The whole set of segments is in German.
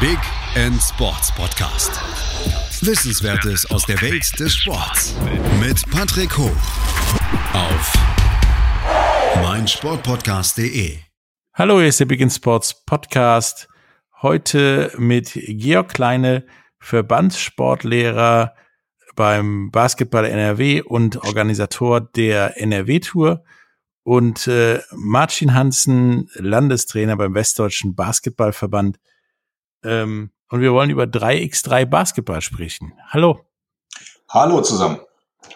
Big End Sports Podcast. Wissenswertes aus der Welt des Sports mit Patrick Hoch auf meinsportpodcast.de. Hallo, hier ist der Big End Sports Podcast. Heute mit Georg Kleine, Verbandssportlehrer beim Basketball NRW und Organisator der NRW Tour und äh, Martin Hansen, Landestrainer beim Westdeutschen Basketballverband. Ähm, und wir wollen über 3x3 Basketball sprechen. Hallo. Hallo zusammen.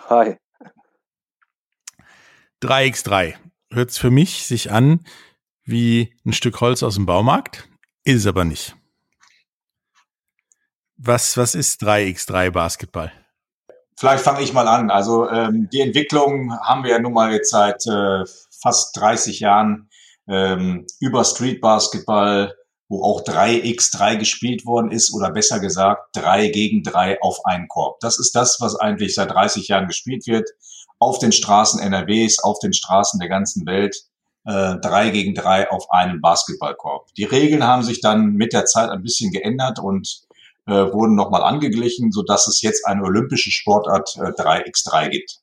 Hi. 3x3 hört für mich sich an wie ein Stück Holz aus dem Baumarkt, ist es aber nicht. Was, was ist 3x3 Basketball? Vielleicht fange ich mal an. Also ähm, die Entwicklung haben wir ja nun mal jetzt seit äh, fast 30 Jahren ähm, über Street Basketball, wo auch 3x3 gespielt worden ist oder besser gesagt 3 gegen 3 auf einen Korb. Das ist das, was eigentlich seit 30 Jahren gespielt wird. Auf den Straßen NRWs, auf den Straßen der ganzen Welt. Äh, 3 gegen 3 auf einen Basketballkorb. Die Regeln haben sich dann mit der Zeit ein bisschen geändert und äh, wurden nochmal angeglichen, so es jetzt eine olympische Sportart äh, 3x3 gibt.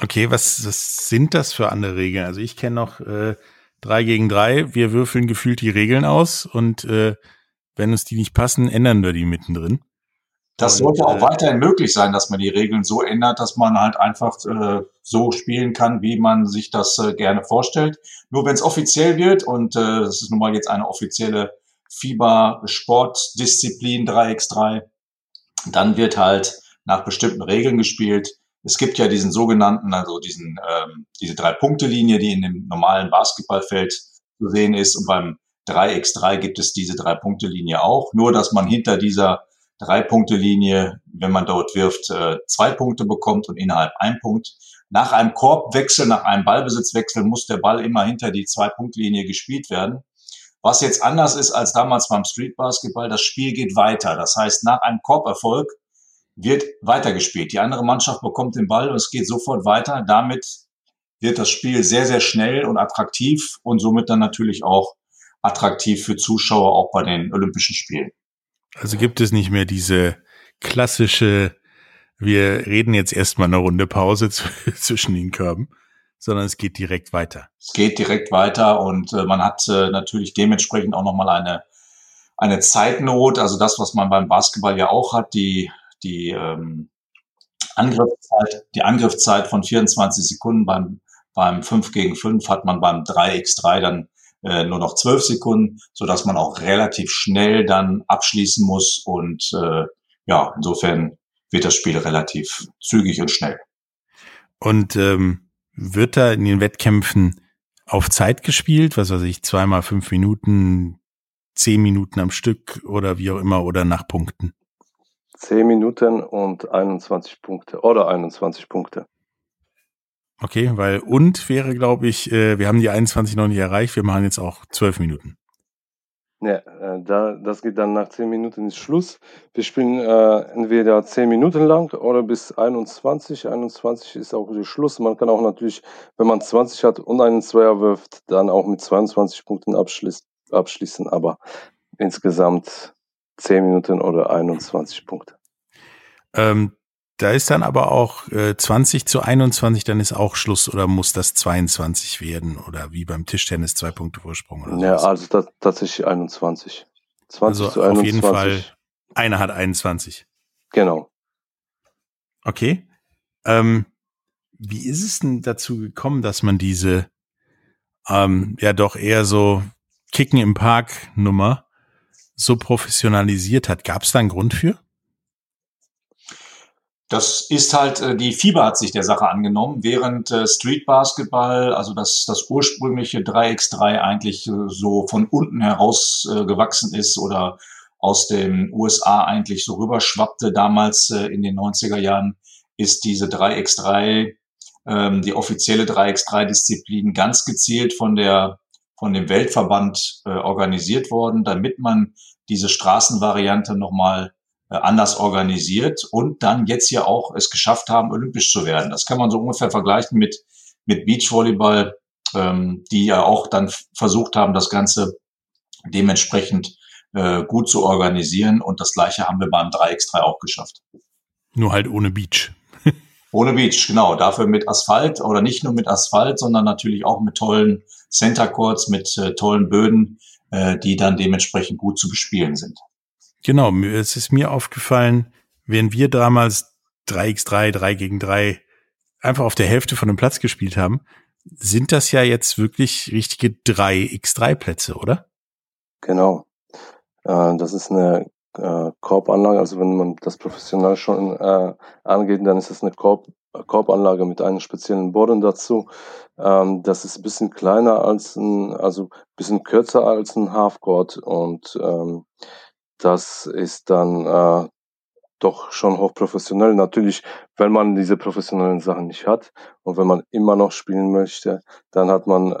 Okay, was, was sind das für andere Regeln? Also ich kenne noch äh, 3 gegen 3, wir würfeln gefühlt die Regeln aus und äh, wenn uns die nicht passen, ändern wir die mittendrin. Das sollte auch äh, weiterhin möglich sein, dass man die Regeln so ändert, dass man halt einfach äh, so spielen kann, wie man sich das äh, gerne vorstellt. Nur wenn es offiziell wird und äh, das ist nun mal jetzt eine offizielle FIBA-Sportdisziplin 3x3, dann wird halt nach bestimmten Regeln gespielt. Es gibt ja diesen sogenannten, also diesen, ähm, diese Drei-Punkte-Linie, die in dem normalen Basketballfeld zu sehen ist. Und beim 3x3 gibt es diese Drei-Punkte-Linie auch. Nur, dass man hinter dieser Drei-Punkte-Linie, wenn man dort wirft, äh, zwei Punkte bekommt und innerhalb ein Punkt. Nach einem Korbwechsel, nach einem Ballbesitzwechsel muss der Ball immer hinter die Zwei-Punkt-Linie gespielt werden. Was jetzt anders ist als damals beim Street Basketball, das Spiel geht weiter. Das heißt, nach einem Korberfolg wird weitergespielt. Die andere Mannschaft bekommt den Ball und es geht sofort weiter. Damit wird das Spiel sehr, sehr schnell und attraktiv und somit dann natürlich auch attraktiv für Zuschauer auch bei den Olympischen Spielen. Also gibt es nicht mehr diese klassische, wir reden jetzt erstmal eine Runde Pause zwischen den Körben, sondern es geht direkt weiter. Es geht direkt weiter und äh, man hat äh, natürlich dementsprechend auch nochmal eine, eine Zeitnot, also das, was man beim Basketball ja auch hat, die die ähm, Angriffszeit, die Angriffszeit von 24 Sekunden beim, beim 5 gegen 5 hat man beim 3x3 dann äh, nur noch 12 Sekunden, so dass man auch relativ schnell dann abschließen muss und äh, ja, insofern wird das Spiel relativ zügig und schnell. Und ähm, wird da in den Wettkämpfen auf Zeit gespielt, was weiß ich, zweimal fünf Minuten, zehn Minuten am Stück oder wie auch immer oder nach Punkten? 10 Minuten und 21 Punkte oder 21 Punkte. Okay, weil und wäre, glaube ich, äh, wir haben die 21 noch nicht erreicht, wir machen jetzt auch 12 Minuten. Ja, äh, da, das geht dann nach 10 Minuten ist Schluss. Wir spielen äh, entweder 10 Minuten lang oder bis 21. 21 ist auch der Schluss. Man kann auch natürlich, wenn man 20 hat und einen Zweier wirft, dann auch mit 22 Punkten abschließen. abschließen. Aber insgesamt 10 Minuten oder 21 Punkte. Ähm, da ist dann aber auch äh, 20 zu 21, dann ist auch Schluss oder muss das 22 werden oder wie beim Tischtennis zwei Punkte Vorsprung oder Ja, also das, tatsächlich 21. 20 also zu 21. Auf jeden Fall, einer hat 21. Genau. Okay. Ähm, wie ist es denn dazu gekommen, dass man diese ähm, ja doch eher so Kicken im Park Nummer so professionalisiert hat. Gab es da einen Grund für? Das ist halt, äh, die FIBA hat sich der Sache angenommen, während äh, Street Basketball, also das, das ursprüngliche 3x3 eigentlich äh, so von unten heraus gewachsen ist oder aus den USA eigentlich so rüberschwappte damals in den 90er Jahren, ist diese 3x3, ähm, die offizielle 3x3-Disziplin ganz gezielt von der von dem Weltverband äh, organisiert worden, damit man diese Straßenvariante nochmal äh, anders organisiert und dann jetzt ja auch es geschafft haben, olympisch zu werden. Das kann man so ungefähr vergleichen mit, mit Beachvolleyball, ähm, die ja auch dann versucht haben, das Ganze dementsprechend äh, gut zu organisieren. Und das gleiche haben wir beim 3x3 auch geschafft. Nur halt ohne Beach. ohne Beach, genau. Dafür mit Asphalt oder nicht nur mit Asphalt, sondern natürlich auch mit tollen Center Courts, mit äh, tollen Böden, äh, die dann dementsprechend gut zu bespielen sind. Genau, es ist mir aufgefallen, wenn wir damals 3x3, 3 gegen 3 einfach auf der Hälfte von dem Platz gespielt haben, sind das ja jetzt wirklich richtige 3x3 Plätze, oder? Genau. Äh, das ist eine äh, Korbanlage, also wenn man das professionell schon äh, angeht, dann ist das eine Korb, Korbanlage mit einem speziellen Boden dazu. Ähm, das ist ein bisschen kleiner als ein, also ein bisschen kürzer als ein Halfcourt und ähm, das ist dann äh, doch schon hochprofessionell. Natürlich, wenn man diese professionellen Sachen nicht hat und wenn man immer noch spielen möchte, dann hat man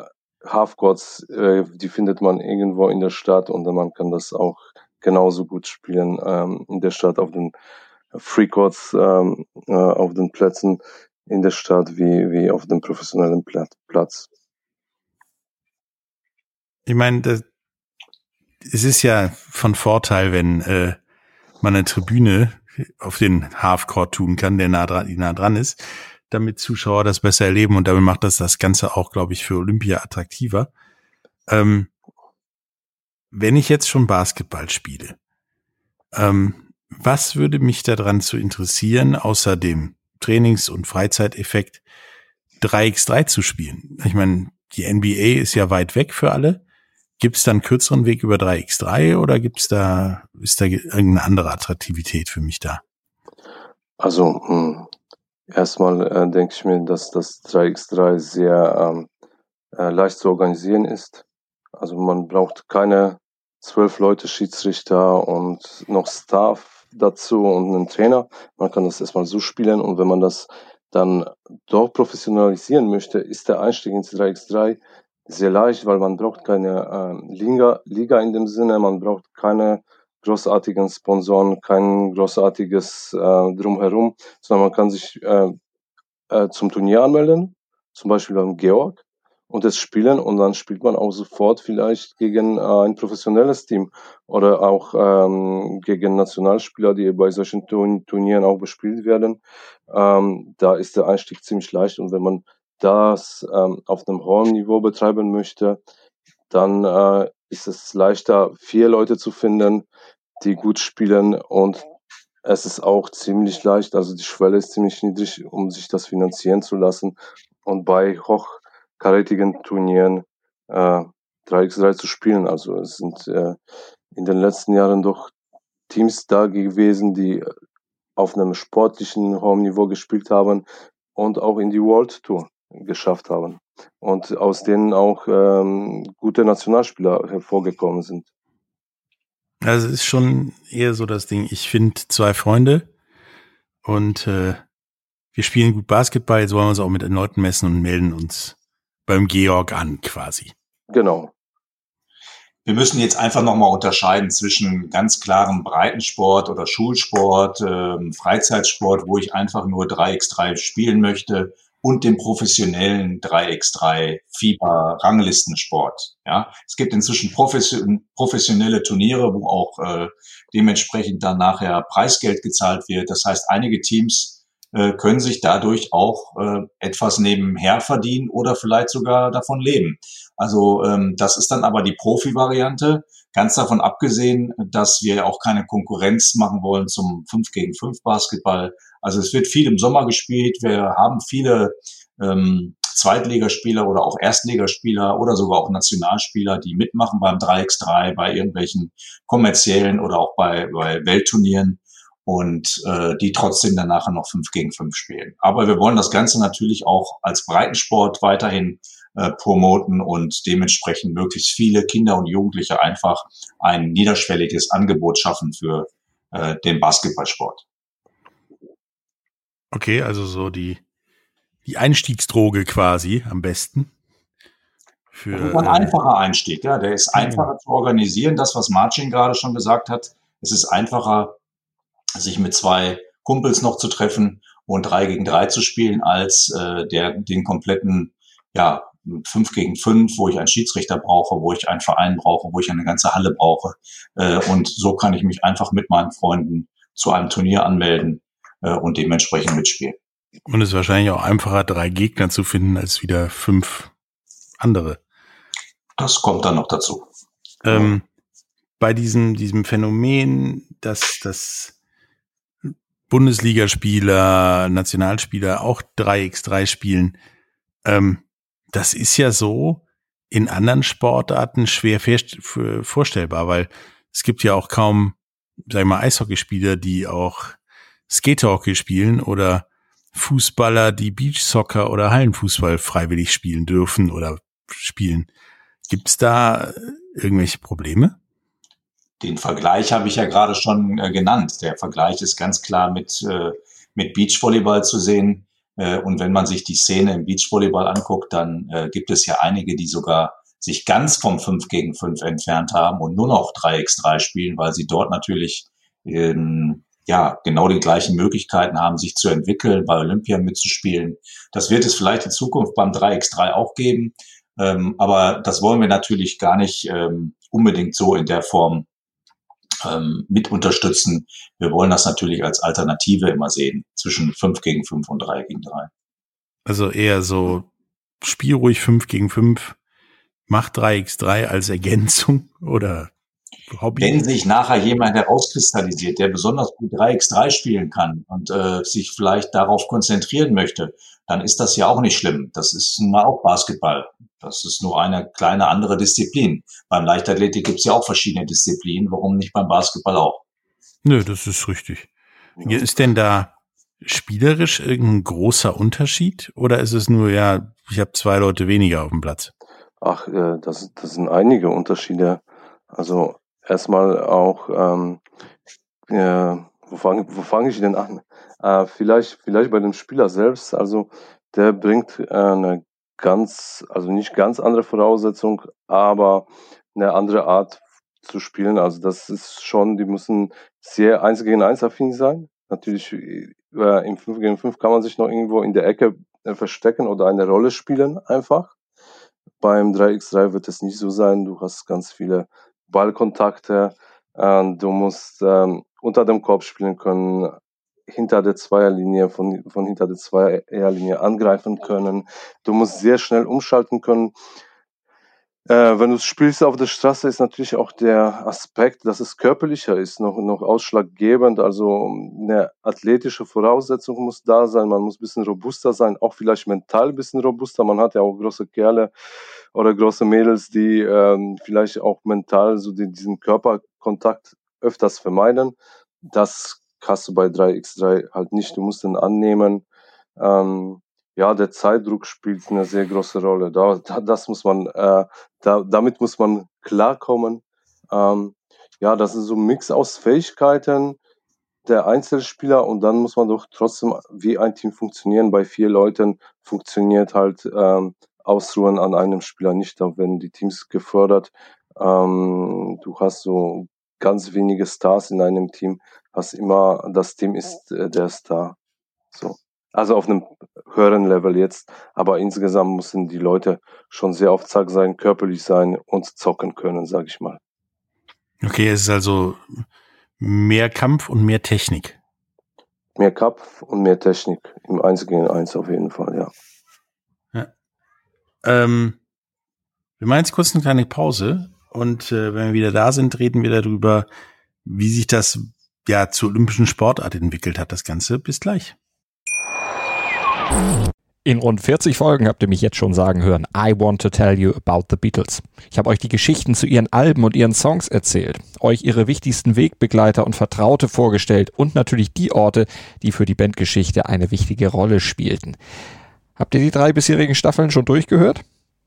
Halfcourts, äh, die findet man irgendwo in der Stadt und dann man kann das auch genauso gut spielen ähm, in der Stadt auf den Freecourts, ähm, äh, auf den Plätzen in der Stadt wie, wie auf dem professionellen Platz. Ich meine, das, es ist ja von Vorteil, wenn äh, man eine Tribüne auf den Halfcourt tun kann, der nah dran, nah dran ist, damit Zuschauer das besser erleben und damit macht das das Ganze auch, glaube ich, für Olympia attraktiver. Ähm, wenn ich jetzt schon Basketball spiele, ähm, was würde mich daran zu interessieren, außer dem Trainings- und Freizeiteffekt, 3x3 zu spielen? Ich meine, die NBA ist ja weit weg für alle. Gibt es da einen kürzeren Weg über 3x3 oder gibt's da, ist da irgendeine andere Attraktivität für mich da? Also hm, erstmal äh, denke ich mir, dass das 3x3 sehr ähm, äh, leicht zu organisieren ist. Also man braucht keine zwölf Leute Schiedsrichter und noch Staff dazu und einen Trainer. Man kann das erstmal so spielen und wenn man das dann doch professionalisieren möchte, ist der Einstieg ins 3x3 sehr leicht, weil man braucht keine äh, Liga, Liga in dem Sinne, man braucht keine großartigen Sponsoren, kein großartiges äh, drumherum, sondern man kann sich äh, äh, zum Turnier anmelden, zum Beispiel beim Georg und das spielen und dann spielt man auch sofort vielleicht gegen äh, ein professionelles Team oder auch ähm, gegen Nationalspieler, die bei solchen Turnieren auch bespielt werden. Ähm, da ist der Einstieg ziemlich leicht und wenn man das ähm, auf einem hohen Niveau betreiben möchte, dann äh, ist es leichter, vier Leute zu finden, die gut spielen und es ist auch ziemlich leicht, also die Schwelle ist ziemlich niedrig, um sich das finanzieren zu lassen. Und bei hochkarätigen Turnieren äh, 3x3 zu spielen. Also es sind äh, in den letzten Jahren doch Teams da gewesen, die auf einem sportlichen hohen Niveau gespielt haben und auch in die World Tour geschafft haben und aus denen auch ähm, gute Nationalspieler hervorgekommen sind. Also es ist schon eher so das Ding, ich finde zwei Freunde und äh, wir spielen gut Basketball, jetzt wollen wir uns auch mit den Leuten messen und melden uns beim Georg an quasi. Genau. Wir müssen jetzt einfach nochmal unterscheiden zwischen ganz klarem Breitensport oder Schulsport, ähm, Freizeitsport, wo ich einfach nur 3x3 spielen möchte und dem professionellen 3x3 FIBA Ranglistensport. Ja, es gibt inzwischen professionelle Turniere, wo auch äh, dementsprechend dann nachher Preisgeld gezahlt wird. Das heißt, einige Teams äh, können sich dadurch auch äh, etwas nebenher verdienen oder vielleicht sogar davon leben. Also ähm, das ist dann aber die Profi-Variante. Ganz davon abgesehen, dass wir auch keine Konkurrenz machen wollen zum 5 gegen 5 Basketball. Also es wird viel im Sommer gespielt. Wir haben viele ähm, Zweitligaspieler oder auch Erstligaspieler oder sogar auch Nationalspieler, die mitmachen beim 3x3, bei irgendwelchen kommerziellen oder auch bei, bei Weltturnieren und äh, die trotzdem dann nachher noch 5 gegen 5 spielen. Aber wir wollen das Ganze natürlich auch als Breitensport weiterhin äh, promoten und dementsprechend möglichst viele Kinder und Jugendliche einfach ein niederschwelliges Angebot schaffen für äh, den Basketballsport. Okay, also so die, die Einstiegsdroge quasi am besten. Für, das ist ein äh, einfacher Einstieg, ja. Der ist einfacher zu organisieren. Das, was Marcin gerade schon gesagt hat, es ist einfacher, sich mit zwei Kumpels noch zu treffen und drei gegen drei zu spielen, als äh, der, den kompletten ja, fünf gegen fünf, wo ich einen Schiedsrichter brauche, wo ich einen Verein brauche, wo ich eine ganze Halle brauche. Äh, und so kann ich mich einfach mit meinen Freunden zu einem Turnier anmelden äh, und dementsprechend mitspielen. Und es ist wahrscheinlich auch einfacher, drei Gegner zu finden, als wieder fünf andere. Das kommt dann noch dazu. Ähm, bei diesem, diesem Phänomen, dass, dass Bundesligaspieler, Nationalspieler auch 3x3 spielen, ähm, das ist ja so in anderen Sportarten schwer vorstellbar, weil es gibt ja auch kaum, sag ich mal, Eishockeyspieler, die auch Skaterhockey spielen oder Fußballer, die Beachsoccer oder Hallenfußball freiwillig spielen dürfen oder spielen. Gibt's da irgendwelche Probleme? Den Vergleich habe ich ja gerade schon äh, genannt. Der Vergleich ist ganz klar mit, äh, mit Beachvolleyball zu sehen. Äh, und wenn man sich die Szene im Beachvolleyball anguckt, dann äh, gibt es ja einige, die sogar sich ganz vom 5 gegen 5 entfernt haben und nur noch 3x3 spielen, weil sie dort natürlich ähm, ja genau die gleichen Möglichkeiten haben, sich zu entwickeln, bei Olympia mitzuspielen. Das wird es vielleicht in Zukunft beim 3x3 auch geben. Ähm, aber das wollen wir natürlich gar nicht ähm, unbedingt so in der Form ähm, mit unterstützen. Wir wollen das natürlich als Alternative immer sehen, zwischen 5 gegen 5 und 3 gegen 3. Also eher so, spiel ruhig 5 gegen 5, mach 3x3 als Ergänzung oder Hobby. Wenn sich nachher jemand herauskristallisiert, der besonders gut 3x3 spielen kann und äh, sich vielleicht darauf konzentrieren möchte, dann ist das ja auch nicht schlimm. Das ist nun mal auch Basketball. Das ist nur eine kleine andere Disziplin. Beim Leichtathletik gibt es ja auch verschiedene Disziplinen. Warum nicht beim Basketball auch? Nö, das ist richtig. Ja. Ist denn da spielerisch irgendein großer Unterschied oder ist es nur, ja, ich habe zwei Leute weniger auf dem Platz? Ach, äh, das, das sind einige Unterschiede. Also erstmal auch, ähm, äh, wo fange wo fang ich denn an? Äh, vielleicht, vielleicht bei dem Spieler selbst. Also der bringt äh, eine ganz, also nicht ganz andere Voraussetzung, aber eine andere Art zu spielen. Also das ist schon, die müssen sehr eins gegen eins affin sein. Natürlich äh, im 5 gegen 5 kann man sich noch irgendwo in der Ecke äh, verstecken oder eine Rolle spielen einfach. Beim 3x3 wird es nicht so sein. Du hast ganz viele Ballkontakte. Äh, du musst ähm, unter dem Korb spielen können, hinter der Zweierlinie, von, von hinter der Zweierlinie angreifen können. Du musst sehr schnell umschalten können. Äh, wenn du spielst auf der Straße, ist natürlich auch der Aspekt, dass es körperlicher ist, noch, noch ausschlaggebend. Also eine athletische Voraussetzung muss da sein. Man muss ein bisschen robuster sein, auch vielleicht mental ein bisschen robuster. Man hat ja auch große Kerle oder große Mädels, die ähm, vielleicht auch mental so die, diesen Körperkontakt öfters vermeiden. Das hast du bei 3x3 halt nicht. Du musst ihn annehmen. Ähm, ja, der Zeitdruck spielt eine sehr große Rolle. Da, da das muss man, äh, da, damit muss man klarkommen. Ähm, ja, das ist so ein Mix aus Fähigkeiten der Einzelspieler und dann muss man doch trotzdem wie ein Team funktionieren. Bei vier Leuten funktioniert halt ähm, Ausruhen an einem Spieler nicht. Da werden die Teams gefördert. Ähm, du hast so ganz wenige Stars in einem Team, hast immer, das Team ist äh, der Star. So. Also auf einem höheren Level jetzt, aber insgesamt müssen die Leute schon sehr auf Zack sein, körperlich sein und zocken können, sag ich mal. Okay, es ist also mehr Kampf und mehr Technik. Mehr Kampf und mehr Technik im 1 gegen 1 auf jeden Fall, ja. ja. Ähm, wir machen jetzt kurz eine kleine Pause und äh, wenn wir wieder da sind, reden wir darüber, wie sich das ja zur olympischen Sportart entwickelt hat, das Ganze. Bis gleich. In rund 40 Folgen habt ihr mich jetzt schon sagen hören, I want to tell you about the Beatles. Ich habe euch die Geschichten zu ihren Alben und ihren Songs erzählt, euch ihre wichtigsten Wegbegleiter und Vertraute vorgestellt und natürlich die Orte, die für die Bandgeschichte eine wichtige Rolle spielten. Habt ihr die drei bisherigen Staffeln schon durchgehört?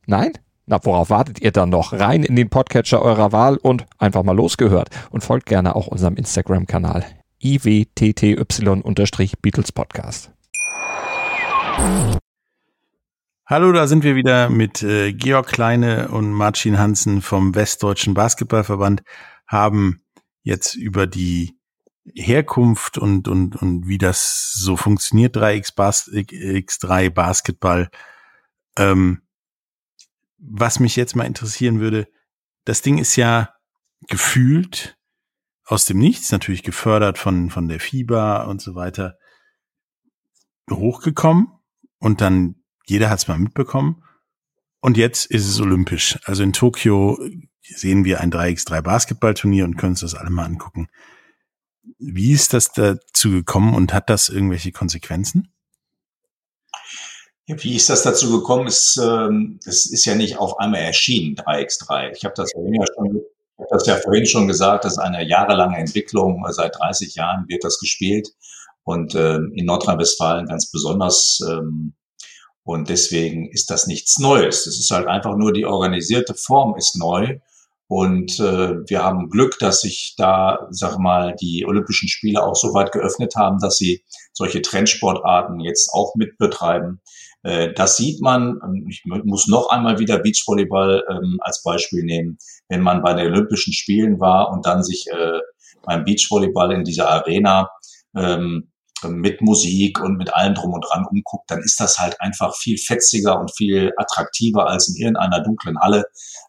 Nein? Na, worauf wartet ihr dann noch? Rein in den Podcatcher eurer Wahl und einfach mal losgehört. Und folgt gerne auch unserem Instagram-Kanal iwtty-Beatles Podcast. Hallo, da sind wir wieder mit äh, Georg Kleine und Martin Hansen vom Westdeutschen Basketballverband, haben jetzt über die Herkunft und, und, und wie das so funktioniert, 3x Bas X3 Basketball, ähm, was mich jetzt mal interessieren würde, das Ding ist ja gefühlt aus dem Nichts, natürlich gefördert von, von der FIBA und so weiter, hochgekommen und dann jeder hat es mal mitbekommen. Und jetzt ist es olympisch. Also in Tokio sehen wir ein 3x3 Basketballturnier und können uns das alle mal angucken. Wie ist das dazu gekommen und hat das irgendwelche Konsequenzen? Ja, wie ist das dazu gekommen? Es, ähm, es ist ja nicht auf einmal erschienen, 3x3. Ich habe das, ja schon, das ja vorhin schon gesagt, das ist eine jahrelange Entwicklung. Seit 30 Jahren wird das gespielt und ähm, in Nordrhein-Westfalen ganz besonders. Ähm, und deswegen ist das nichts Neues. Es ist halt einfach nur die organisierte Form ist neu. Und äh, wir haben Glück, dass sich da, sag mal, die Olympischen Spiele auch so weit geöffnet haben, dass sie solche Trendsportarten jetzt auch mitbetreiben. Äh, das sieht man, ich muss noch einmal wieder Beachvolleyball ähm, als Beispiel nehmen, wenn man bei den Olympischen Spielen war und dann sich äh, beim Beachvolleyball in dieser Arena ähm, mit Musik und mit allem drum und dran umguckt, dann ist das halt einfach viel fetziger und viel attraktiver als in irgendeiner dunklen Halle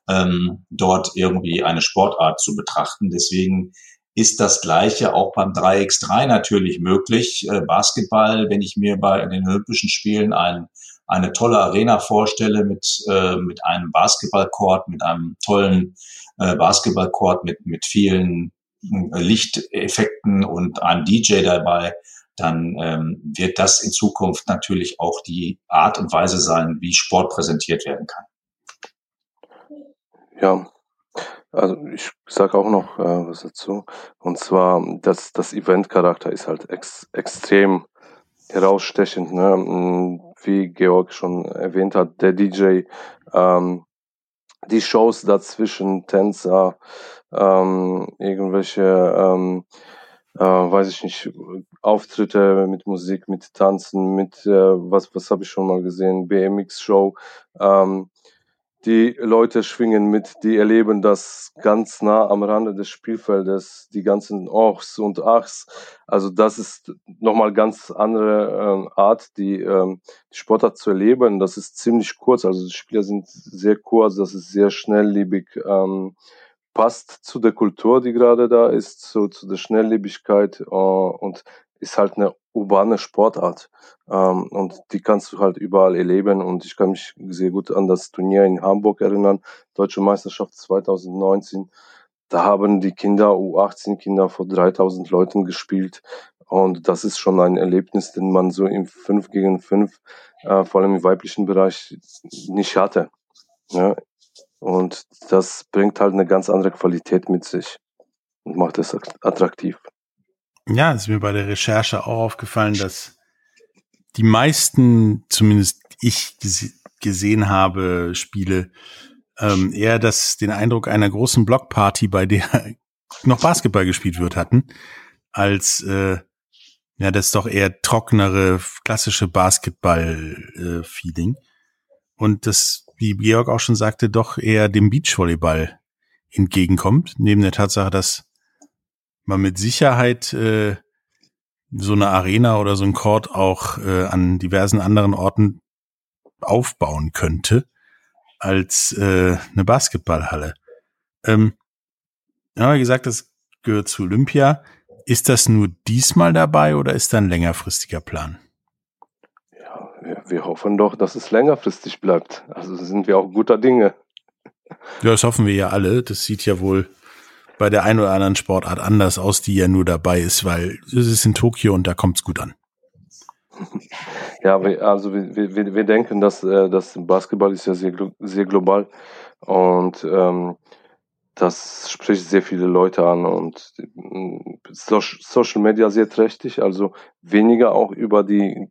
ähm, dort irgendwie eine Sportart zu betrachten. Deswegen ist das Gleiche auch beim 3x3 natürlich möglich. Äh, Basketball, wenn ich mir bei den Olympischen Spielen ein, eine tolle Arena vorstelle mit, äh, mit einem Basketballcourt, mit einem tollen äh, Basketballcourt mit, mit vielen äh, Lichteffekten und einem DJ dabei, dann ähm, wird das in Zukunft natürlich auch die Art und Weise sein, wie Sport präsentiert werden kann. Ja, also ich sage auch noch äh, was dazu. Und zwar, dass das Event-Charakter ist halt ex extrem herausstechend. Ne? Wie Georg schon erwähnt hat, der DJ, ähm, die Shows dazwischen, Tänzer, ähm, irgendwelche, ähm, äh, weiß ich nicht, Auftritte mit Musik, mit Tanzen, mit, äh, was, was habe ich schon mal gesehen, BMX-Show. Ähm, die Leute schwingen mit, die erleben das ganz nah am Rande des Spielfeldes, die ganzen Ochs und Achs. Also das ist nochmal ganz andere äh, Art, die, ähm, die Sportart zu erleben. Das ist ziemlich kurz, also die Spieler sind sehr kurz, das ist sehr schnelllebig, ähm, passt zu der Kultur, die gerade da ist, so zu der Schnelllebigkeit äh, und ist halt eine urbane Sportart. Ähm, und die kannst du halt überall erleben. Und ich kann mich sehr gut an das Turnier in Hamburg erinnern, Deutsche Meisterschaft 2019. Da haben die Kinder, U18-Kinder vor 3000 Leuten gespielt. Und das ist schon ein Erlebnis, den man so im 5 gegen 5, äh, vor allem im weiblichen Bereich, nicht hatte. Ja? Und das bringt halt eine ganz andere Qualität mit sich und macht es attraktiv. Ja, ist mir bei der Recherche auch aufgefallen, dass die meisten, zumindest ich gesehen habe, Spiele, ähm, eher das, den Eindruck einer großen Blockparty, bei der noch Basketball gespielt wird, hatten, als äh, ja das doch eher trockenere, klassische Basketball-Feeling. Äh, Und das, wie Georg auch schon sagte, doch eher dem Beachvolleyball entgegenkommt, neben der Tatsache, dass man mit Sicherheit äh, so eine Arena oder so ein Court auch äh, an diversen anderen Orten aufbauen könnte als äh, eine Basketballhalle. Ähm, ja, wie gesagt, das gehört zu Olympia. Ist das nur diesmal dabei oder ist da ein längerfristiger Plan? Ja, wir, wir hoffen doch, dass es längerfristig bleibt. Also sind wir auch guter Dinge. Ja, das hoffen wir ja alle. Das sieht ja wohl bei der einen oder anderen Sportart anders aus, die ja nur dabei ist, weil es ist in Tokio und da kommt es gut an. Ja, also wir, wir, wir denken, dass äh, das Basketball ist ja sehr, sehr global und ähm, das spricht sehr viele Leute an und äh, Social Media sehr trächtig, also weniger auch über die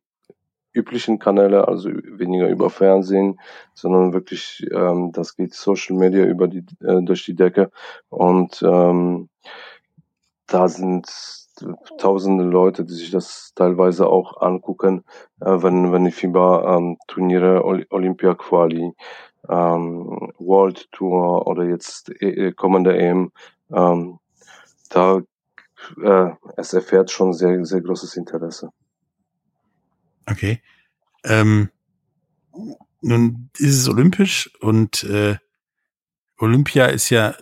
üblichen Kanäle, also weniger über Fernsehen, sondern wirklich, ähm, das geht Social Media über die, äh, durch die Decke. Und ähm, da sind tausende Leute, die sich das teilweise auch angucken, äh, wenn, wenn die FIBA-Turniere, ähm, Olympia-Quali, ähm, World Tour oder jetzt äh, kommende EM, ähm, da äh, es erfährt schon sehr, sehr großes Interesse. Okay. Ähm, nun ist es olympisch und äh, Olympia ist ja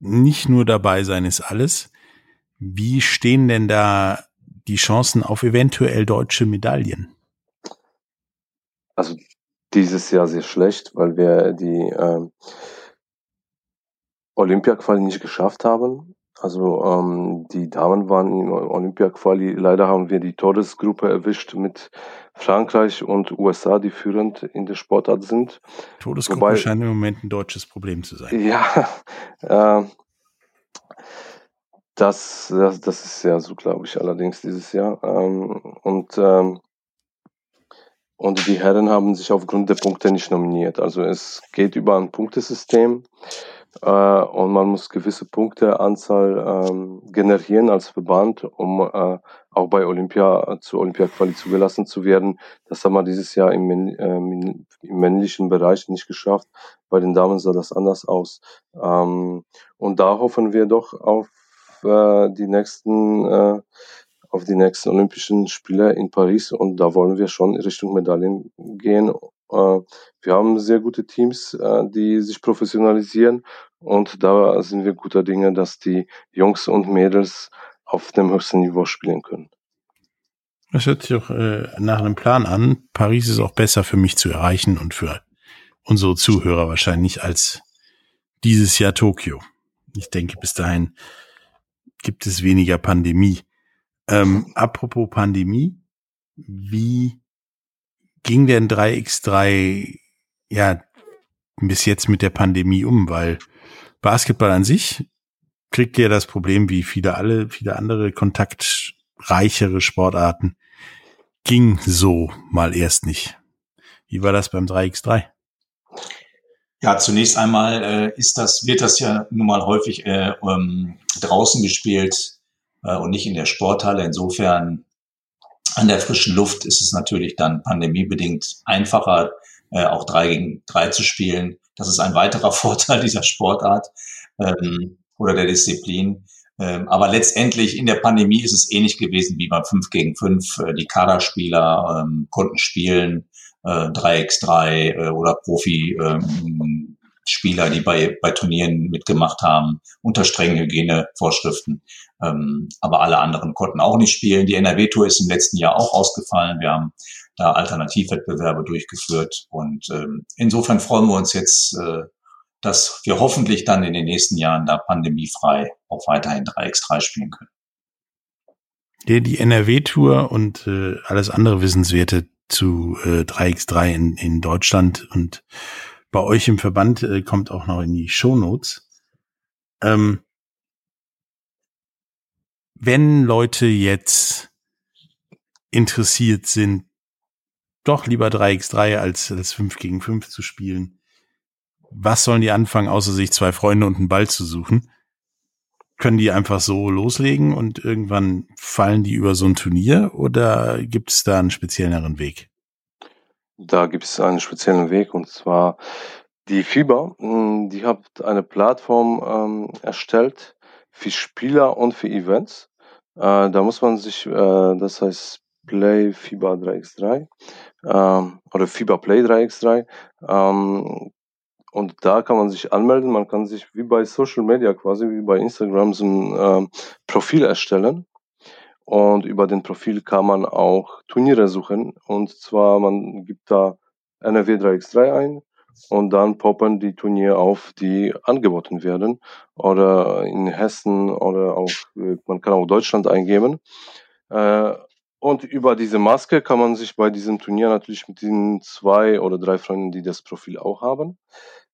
nicht nur dabei sein ist alles. Wie stehen denn da die Chancen auf eventuell deutsche Medaillen? Also dieses Jahr sehr schlecht, weil wir die ähm, Olympia-Quali nicht geschafft haben. Also ähm, die Damen waren im Olympia-Quali. Leider haben wir die Todesgruppe erwischt mit Frankreich und USA, die führend in der Sportart sind. Todesgruppe Wobei, scheint im Moment ein deutsches Problem zu sein. Ja, äh, das, das, das ist ja so, glaube ich, allerdings dieses Jahr. Ähm, und, ähm, und die Herren haben sich aufgrund der Punkte nicht nominiert. Also es geht über ein Punktesystem äh, und man muss gewisse Punkteanzahl ähm, generieren als Verband, um äh, auch bei Olympia zu Olympia-Quali zugelassen zu werden. Das haben wir dieses Jahr im, äh, im männlichen Bereich nicht geschafft. Bei den Damen sah das anders aus. Ähm, und da hoffen wir doch auf äh, die nächsten äh, auf die nächsten Olympischen Spiele in Paris und da wollen wir schon Richtung Medaillen gehen. Äh, wir haben sehr gute Teams, äh, die sich professionalisieren und da sind wir guter Dinge, dass die Jungs und Mädels auf dem höchsten Niveau spielen können. Das hört sich auch äh, nach einem Plan an. Paris ist auch besser für mich zu erreichen und für unsere Zuhörer wahrscheinlich als dieses Jahr Tokio. Ich denke, bis dahin gibt es weniger Pandemie. Ähm, apropos Pandemie, wie ging denn 3x3 ja bis jetzt mit der Pandemie um? Weil Basketball an sich kriegt ja das Problem, wie viele alle, viele andere kontaktreichere Sportarten, ging so mal erst nicht. Wie war das beim 3x3? Ja, zunächst einmal äh, ist das, wird das ja nun mal häufig äh, ähm, draußen gespielt äh, und nicht in der Sporthalle. Insofern an der frischen Luft ist es natürlich dann pandemiebedingt einfacher, äh, auch drei gegen drei zu spielen. Das ist ein weiterer Vorteil dieser Sportart ähm, oder der Disziplin. Ähm, aber letztendlich in der Pandemie ist es ähnlich gewesen wie beim 5 gegen 5. Äh, die Kaderspieler ähm, konnten spielen äh, 3x3 äh, oder Profi-Spieler, ähm, die bei, bei Turnieren mitgemacht haben, unter strengen Hygienevorschriften. Ähm, aber alle anderen konnten auch nicht spielen. Die NRW-Tour ist im letzten Jahr auch ausgefallen. Wir haben da Alternativwettbewerbe durchgeführt. Und ähm, insofern freuen wir uns jetzt, äh, dass wir hoffentlich dann in den nächsten Jahren da pandemiefrei auch weiterhin 3x3 spielen können. Die, die NRW-Tour und äh, alles andere Wissenswerte zu äh, 3x3 in, in Deutschland und bei euch im Verband äh, kommt auch noch in die Shownotes. Ähm, wenn Leute jetzt interessiert sind, doch lieber 3x3 als, als 5 gegen 5 zu spielen, was sollen die anfangen, außer sich zwei Freunde und einen Ball zu suchen? Können die einfach so loslegen und irgendwann fallen die über so ein Turnier oder gibt es da einen spezielleren Weg? Da gibt es einen speziellen Weg und zwar die FIBA. Hm, die hat eine Plattform ähm, erstellt für Spieler und für Events. Äh, da muss man sich, äh, das heißt Play FIBA 3x3 ähm, oder FIBA Play 3x3. Ähm, und da kann man sich anmelden. Man kann sich wie bei Social Media quasi, wie bei Instagram, so ein ähm, Profil erstellen. Und über den Profil kann man auch Turniere suchen. Und zwar, man gibt da NRW 3x3 ein und dann poppen die Turniere auf, die angeboten werden. Oder in Hessen oder auch, man kann auch Deutschland eingeben. Äh, und über diese Maske kann man sich bei diesem Turnier natürlich mit den zwei oder drei Freunden, die das Profil auch haben,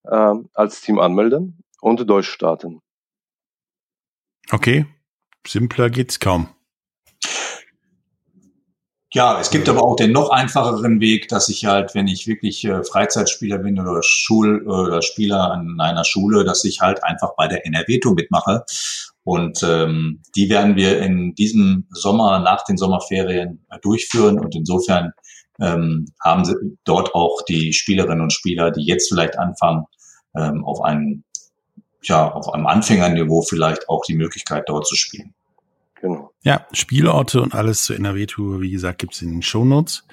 äh, als Team anmelden und durchstarten. Okay, simpler geht's kaum. Ja, es gibt aber auch den noch einfacheren Weg, dass ich halt, wenn ich wirklich äh, Freizeitspieler bin oder Schul oder Spieler an einer Schule, dass ich halt einfach bei der NRW-Tour mitmache. Und ähm, die werden wir in diesem Sommer nach den Sommerferien durchführen. Und insofern ähm, haben sie dort auch die Spielerinnen und Spieler, die jetzt vielleicht anfangen, ähm, auf einem, ja, auf einem Anfängerniveau vielleicht auch die Möglichkeit, dort zu spielen. Ja, Spielorte und alles zur NRW-Tour, wie gesagt, gibt's in den Shownotes.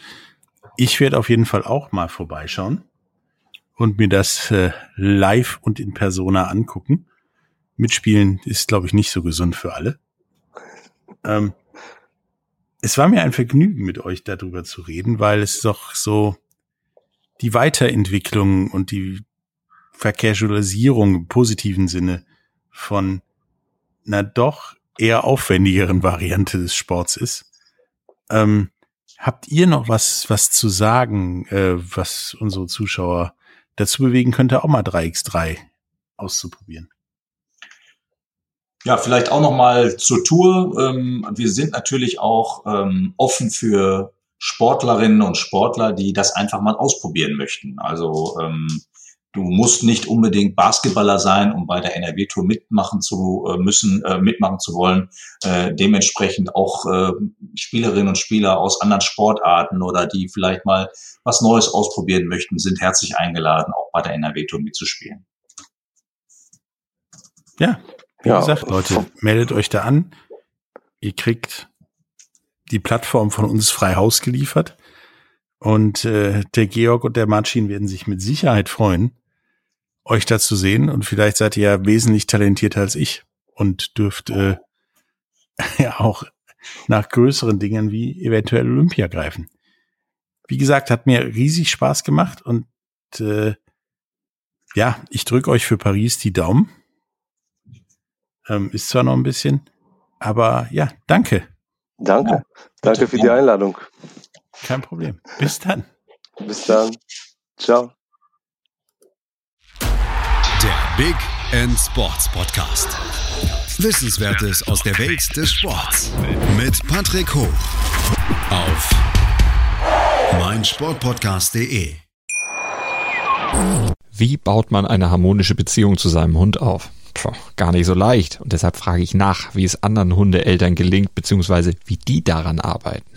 Ich werde auf jeden Fall auch mal vorbeischauen. und mir das äh, live und in Persona angucken. Mitspielen ist, glaube ich, nicht so gesund für alle. Ähm, es war mir ein Vergnügen, mit euch darüber zu reden, weil es doch so die Weiterentwicklung und die Vercasualisierung im positiven Sinne von einer doch eher aufwendigeren Variante des Sports ist. Ähm, habt ihr noch was, was zu sagen, äh, was unsere Zuschauer dazu bewegen könnte, auch mal 3x3 auszuprobieren? Ja, vielleicht auch noch mal zur Tour. Ähm, wir sind natürlich auch ähm, offen für Sportlerinnen und Sportler, die das einfach mal ausprobieren möchten. Also ähm, du musst nicht unbedingt Basketballer sein, um bei der NRW-Tour mitmachen zu äh, müssen, äh, mitmachen zu wollen. Äh, dementsprechend auch äh, Spielerinnen und Spieler aus anderen Sportarten oder die vielleicht mal was Neues ausprobieren möchten, sind herzlich eingeladen, auch bei der NRW-Tour mitzuspielen. Ja, wie ja. gesagt, Leute, meldet euch da an. Ihr kriegt die Plattform von uns frei Haus geliefert. Und äh, der Georg und der Marcin werden sich mit Sicherheit freuen, euch da zu sehen. Und vielleicht seid ihr ja wesentlich talentierter als ich und dürft äh, ja auch nach größeren Dingen wie eventuell Olympia greifen. Wie gesagt, hat mir riesig Spaß gemacht und äh, ja, ich drücke euch für Paris die Daumen. Ähm, ist zwar noch ein bisschen, aber ja, danke. Danke. Ja, danke für die Einladung. Kein Problem. Bis dann. Bis dann. Ciao. Big End Sports Podcast. Wissenswertes aus der Welt des Sports. Mit Patrick Hoch. Auf meinsportpodcast.de. Wie baut man eine harmonische Beziehung zu seinem Hund auf? Puh, gar nicht so leicht. Und deshalb frage ich nach, wie es anderen Hundeeltern gelingt, beziehungsweise wie die daran arbeiten.